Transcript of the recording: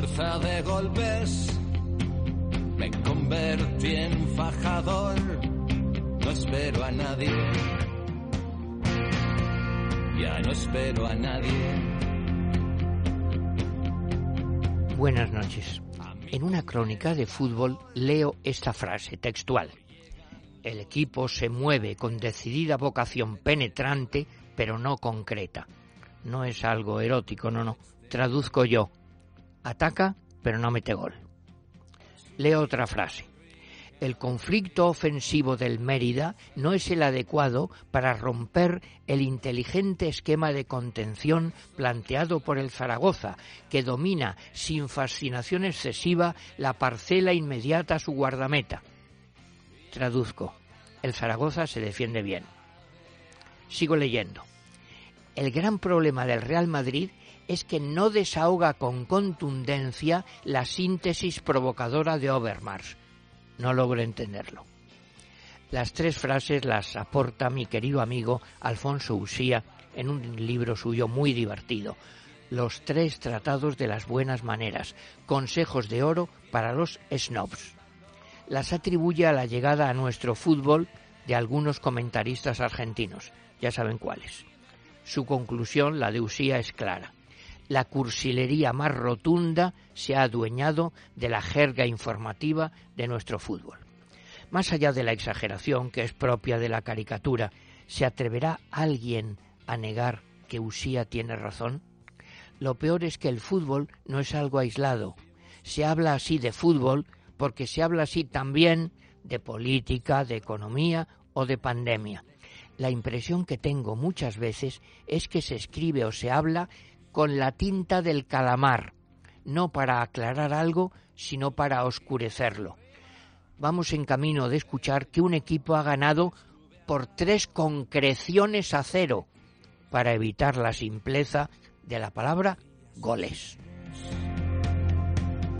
de golpes me convertí en fajador. No espero a nadie. Ya no espero a nadie. Buenas noches. En una crónica de fútbol leo esta frase textual. El equipo se mueve con decidida vocación penetrante, pero no concreta. No es algo erótico, no, no. Traduzco yo. Ataca, pero no mete gol. Leo otra frase. El conflicto ofensivo del Mérida no es el adecuado para romper el inteligente esquema de contención planteado por el Zaragoza, que domina sin fascinación excesiva la parcela inmediata a su guardameta. Traduzco. El Zaragoza se defiende bien. Sigo leyendo. El gran problema del Real Madrid es que no desahoga con contundencia la síntesis provocadora de Overmars. No logro entenderlo. Las tres frases las aporta mi querido amigo Alfonso Usía en un libro suyo muy divertido, Los tres tratados de las buenas maneras, consejos de oro para los snobs. Las atribuye a la llegada a nuestro fútbol de algunos comentaristas argentinos, ya saben cuáles. Su conclusión, la de Usía, es clara la cursilería más rotunda se ha adueñado de la jerga informativa de nuestro fútbol. Más allá de la exageración que es propia de la caricatura, ¿se atreverá alguien a negar que Usía tiene razón? Lo peor es que el fútbol no es algo aislado. Se habla así de fútbol porque se habla así también de política, de economía o de pandemia. La impresión que tengo muchas veces es que se escribe o se habla con la tinta del calamar, no para aclarar algo, sino para oscurecerlo. Vamos en camino de escuchar que un equipo ha ganado por tres concreciones a cero, para evitar la simpleza de la palabra goles.